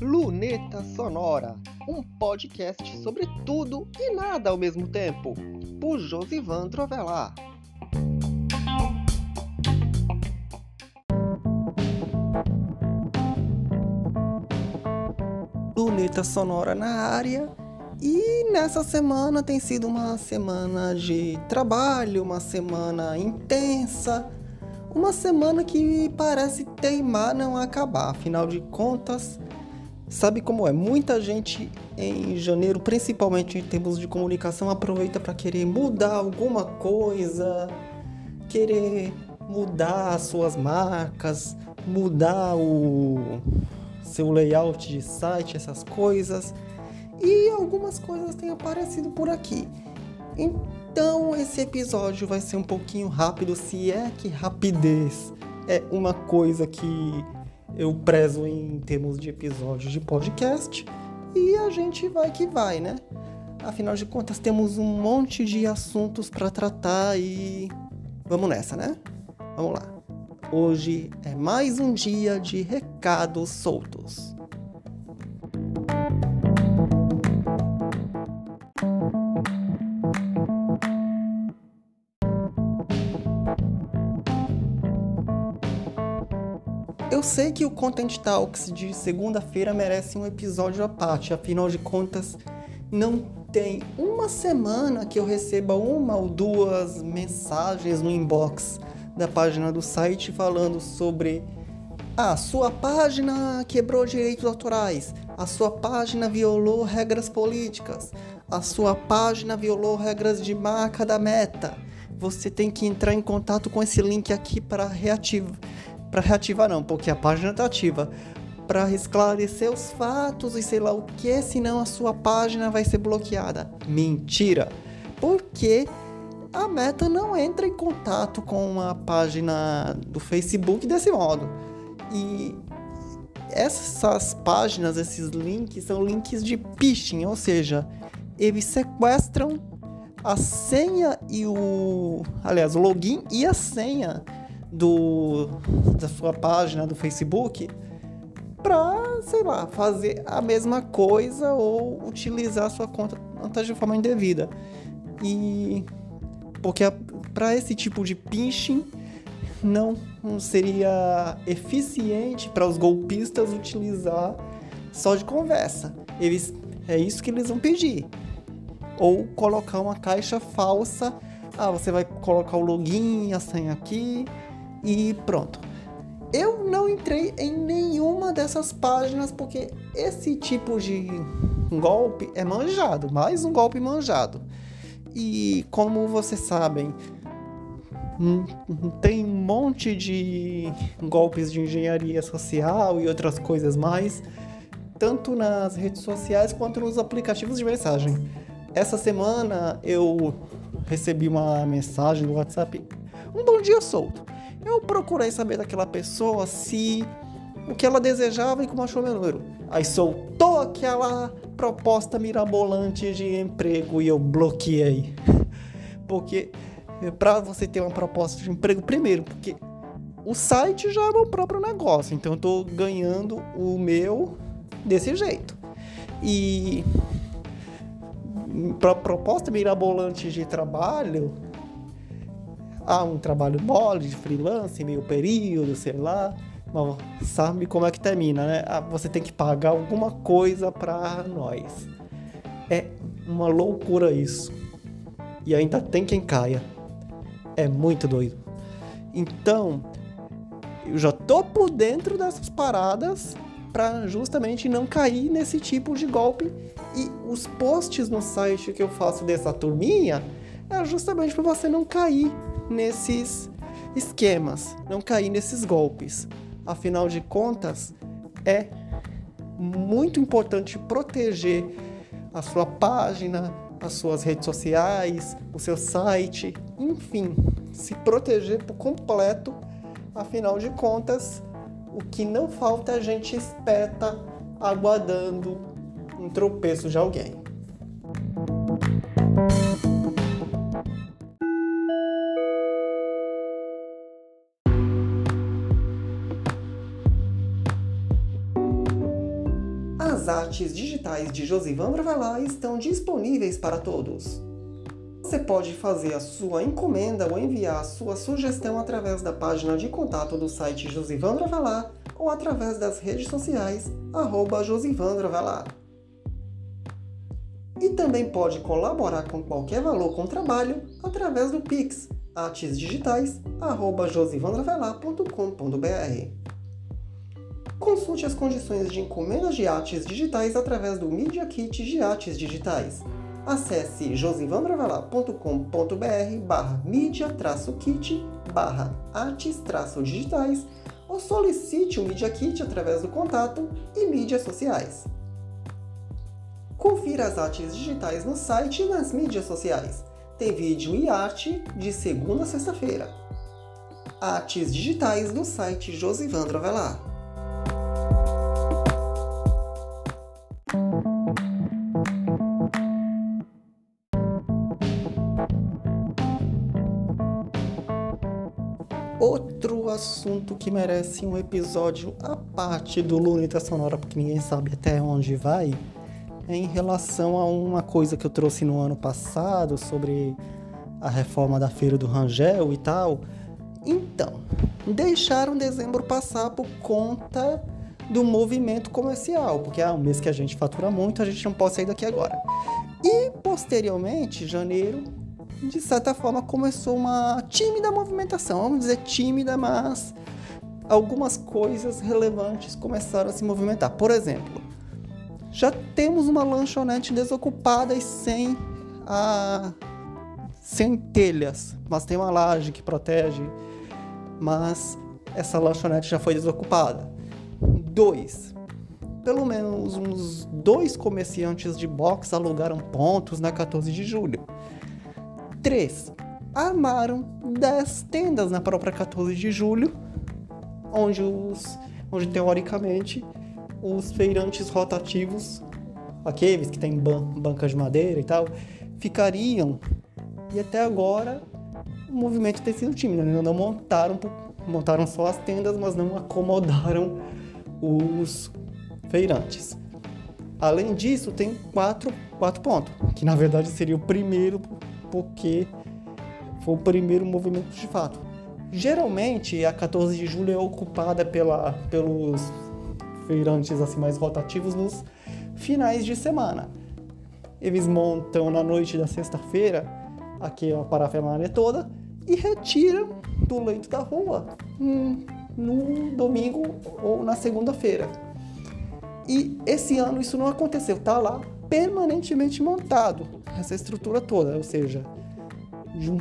Luneta Sonora, um podcast sobre tudo e nada ao mesmo tempo, por Josivan Trovelar. Luneta Sonora na área. E nessa semana tem sido uma semana de trabalho, uma semana intensa, uma semana que parece teimar não acabar. Afinal de contas, sabe como é? Muita gente em janeiro, principalmente em termos de comunicação, aproveita para querer mudar alguma coisa, querer mudar as suas marcas, mudar o seu layout de site, essas coisas. E algumas coisas têm aparecido por aqui. Então esse episódio vai ser um pouquinho rápido, se é que rapidez é uma coisa que eu prezo em termos de episódios de podcast. E a gente vai que vai, né? Afinal de contas, temos um monte de assuntos para tratar e vamos nessa, né? Vamos lá. Hoje é mais um dia de recados soltos. Eu sei que o Content Talks de segunda-feira merece um episódio à parte, afinal de contas, não tem uma semana que eu receba uma ou duas mensagens no inbox da página do site falando sobre a ah, sua página quebrou direitos autorais, a sua página violou regras políticas, a sua página violou regras de marca da meta. Você tem que entrar em contato com esse link aqui para reativar para reativar não, porque a página está ativa. Para esclarecer os fatos e sei lá o que, senão a sua página vai ser bloqueada. Mentira! Porque a Meta não entra em contato com a página do Facebook desse modo. E essas páginas, esses links, são links de phishing, ou seja, eles sequestram a senha e o. Aliás, o login e a senha do, da sua página do Facebook para, sei lá, fazer a mesma coisa ou utilizar a sua conta de forma indevida. E porque para esse tipo de pinching não, não seria eficiente para os golpistas utilizar só de conversa. Eles é isso que eles vão pedir. Ou colocar uma caixa falsa. Ah, você vai colocar o login, a senha aqui, e pronto. Eu não entrei em nenhuma dessas páginas porque esse tipo de golpe é manjado, mais um golpe manjado. E como vocês sabem, tem um monte de golpes de engenharia social e outras coisas mais, tanto nas redes sociais quanto nos aplicativos de mensagem. Essa semana eu recebi uma mensagem no WhatsApp, um bom dia solto. Eu procurei saber daquela pessoa se o que ela desejava e como achou meu número. Aí soltou aquela proposta mirabolante de emprego e eu bloqueei. Porque para você ter uma proposta de emprego, primeiro, porque o site já é meu próprio negócio, então eu tô ganhando o meu desse jeito. E para proposta mirabolante de trabalho, ah, um trabalho mole de freelance, meio período, sei lá. Mas sabe como é que termina, né? Ah, você tem que pagar alguma coisa para nós. É uma loucura isso. E ainda tem quem caia. É muito doido. Então, eu já tô por dentro dessas paradas para justamente não cair nesse tipo de golpe. E os posts no site que eu faço dessa turminha é justamente para você não cair nesses esquemas, não cair nesses golpes. Afinal de contas, é muito importante proteger a sua página, as suas redes sociais, o seu site, enfim, se proteger por completo. Afinal de contas, o que não falta é a gente espeta aguardando um tropeço de alguém. As artes digitais de Josivandro Velar estão disponíveis para todos. Você pode fazer a sua encomenda ou enviar a sua sugestão através da página de contato do site Josivandro Avelar ou através das redes sociais, arroba. E também pode colaborar com qualquer valor com o trabalho através do Pix, artesdigitais.josivandrovelar.com.br. Consulte as condições de encomendas de artes digitais através do Media Kit de Artes Digitais acesse josivandrovelar.com.br barra mídia-kit barra artes-digitais ou solicite o Media Kit através do contato e mídias sociais. Confira as artes digitais no site e nas mídias sociais. Tem vídeo e arte de segunda a sexta-feira. Artes digitais no site Josivandro. Assunto que merece um episódio à parte do Luneta Sonora, porque ninguém sabe até onde vai, é em relação a uma coisa que eu trouxe no ano passado sobre a reforma da Feira do Rangel e tal. Então, deixaram dezembro passar por conta do movimento comercial, porque é um mês que a gente fatura muito, a gente não pode sair daqui agora. E posteriormente, janeiro, de certa forma, começou uma tímida movimentação. Vamos dizer tímida, mas algumas coisas relevantes começaram a se movimentar. Por exemplo, já temos uma lanchonete desocupada e sem a sem telhas, mas tem uma laje que protege, mas essa lanchonete já foi desocupada. Dois, pelo menos uns dois comerciantes de box alugaram pontos na 14 de julho. 3. Armaram 10 tendas na própria 14 de julho, onde, os, onde teoricamente os feirantes rotativos, aqueles que têm ban bancas de madeira e tal, ficariam. E até agora o movimento tem sido tímido, né? não montaram, montaram só as tendas, mas não acomodaram os feirantes. Além disso, tem quatro, quatro pontos, que na verdade seria o primeiro porque foi o primeiro movimento de fato. Geralmente, a 14 de julho é ocupada pela, pelos feirantes assim mais rotativos nos finais de semana. Eles montam na noite da sexta-feira aqui a parafernália toda e retiram do leito da rua hum, no domingo ou na segunda-feira. E esse ano isso não aconteceu, tá lá permanentemente montado, essa estrutura toda, ou seja, de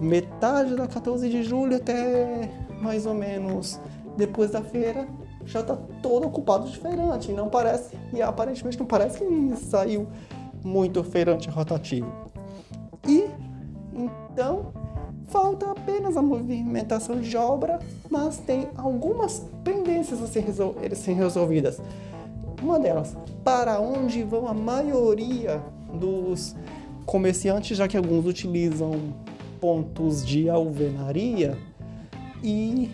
metade da 14 de julho até mais ou menos depois da feira já está todo ocupado de feirante, não parece, e aparentemente não parece que saiu muito feirante rotativo. E então falta apenas a movimentação de obra, mas tem algumas pendências a serem resolvidas. Uma delas, para onde vão a maioria dos comerciantes, já que alguns utilizam pontos de alvenaria e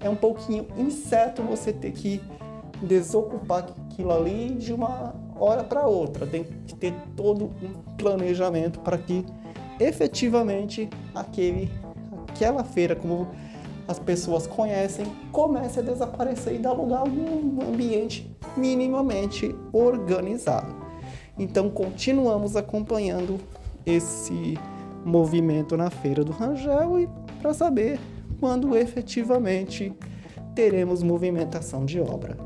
é um pouquinho incerto você ter que desocupar aquilo ali de uma hora para outra. Tem que ter todo um planejamento para que efetivamente aquele, aquela feira, como as pessoas conhecem, comece a desaparecer e dar lugar a um ambiente minimamente organizado. Então continuamos acompanhando esse movimento na feira do Rangel e para saber quando efetivamente teremos movimentação de obra.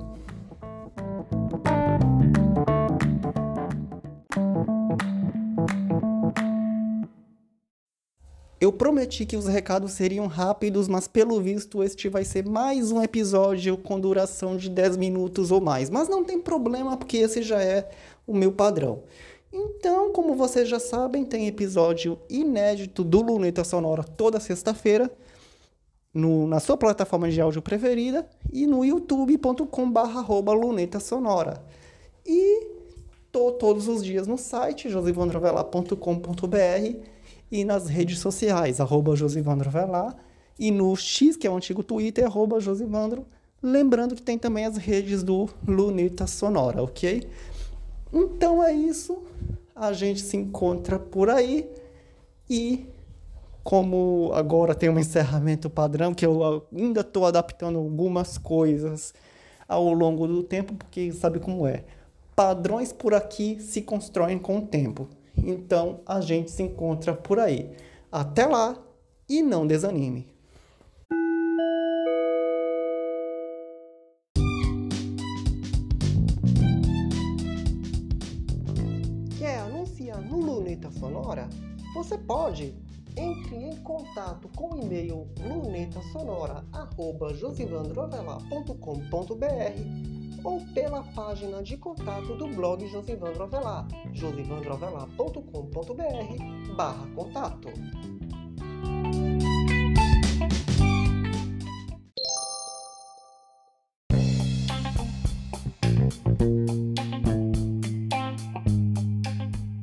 Eu prometi que os recados seriam rápidos, mas pelo visto este vai ser mais um episódio com duração de 10 minutos ou mais. Mas não tem problema, porque esse já é o meu padrão. Então, como vocês já sabem, tem episódio inédito do Luneta Sonora toda sexta-feira na sua plataforma de áudio preferida e no youtube.com.br luneta sonora. E tô todos os dias no site josivandrovelar.com.br e nas redes sociais, arroba Josivandro Velar, e no X, que é o antigo Twitter, arroba Josivandro Lembrando que tem também as redes do Luneta Sonora, ok? Então é isso. A gente se encontra por aí e como agora tem um encerramento padrão que eu ainda estou adaptando algumas coisas ao longo do tempo, porque sabe como é. Padrões por aqui se constroem com o tempo. Então a gente se encontra por aí. Até lá e não desanime. Quer anunciar no Luneta Sonora? Você pode! Entre em contato com o e-mail lunetasonora.josivandroavelar.com.br ou pela página de contato do blog Josivandro Avelar, josivandroavelar.com.br barra contato.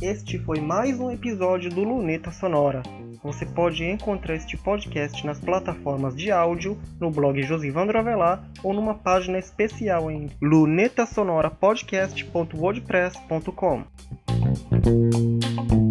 Este foi mais um episódio do Luneta Sonora. Você pode encontrar este podcast nas plataformas de áudio, no blog Josivandro Avelar ou numa página especial em lunetasonorapodcast.wordpress.com.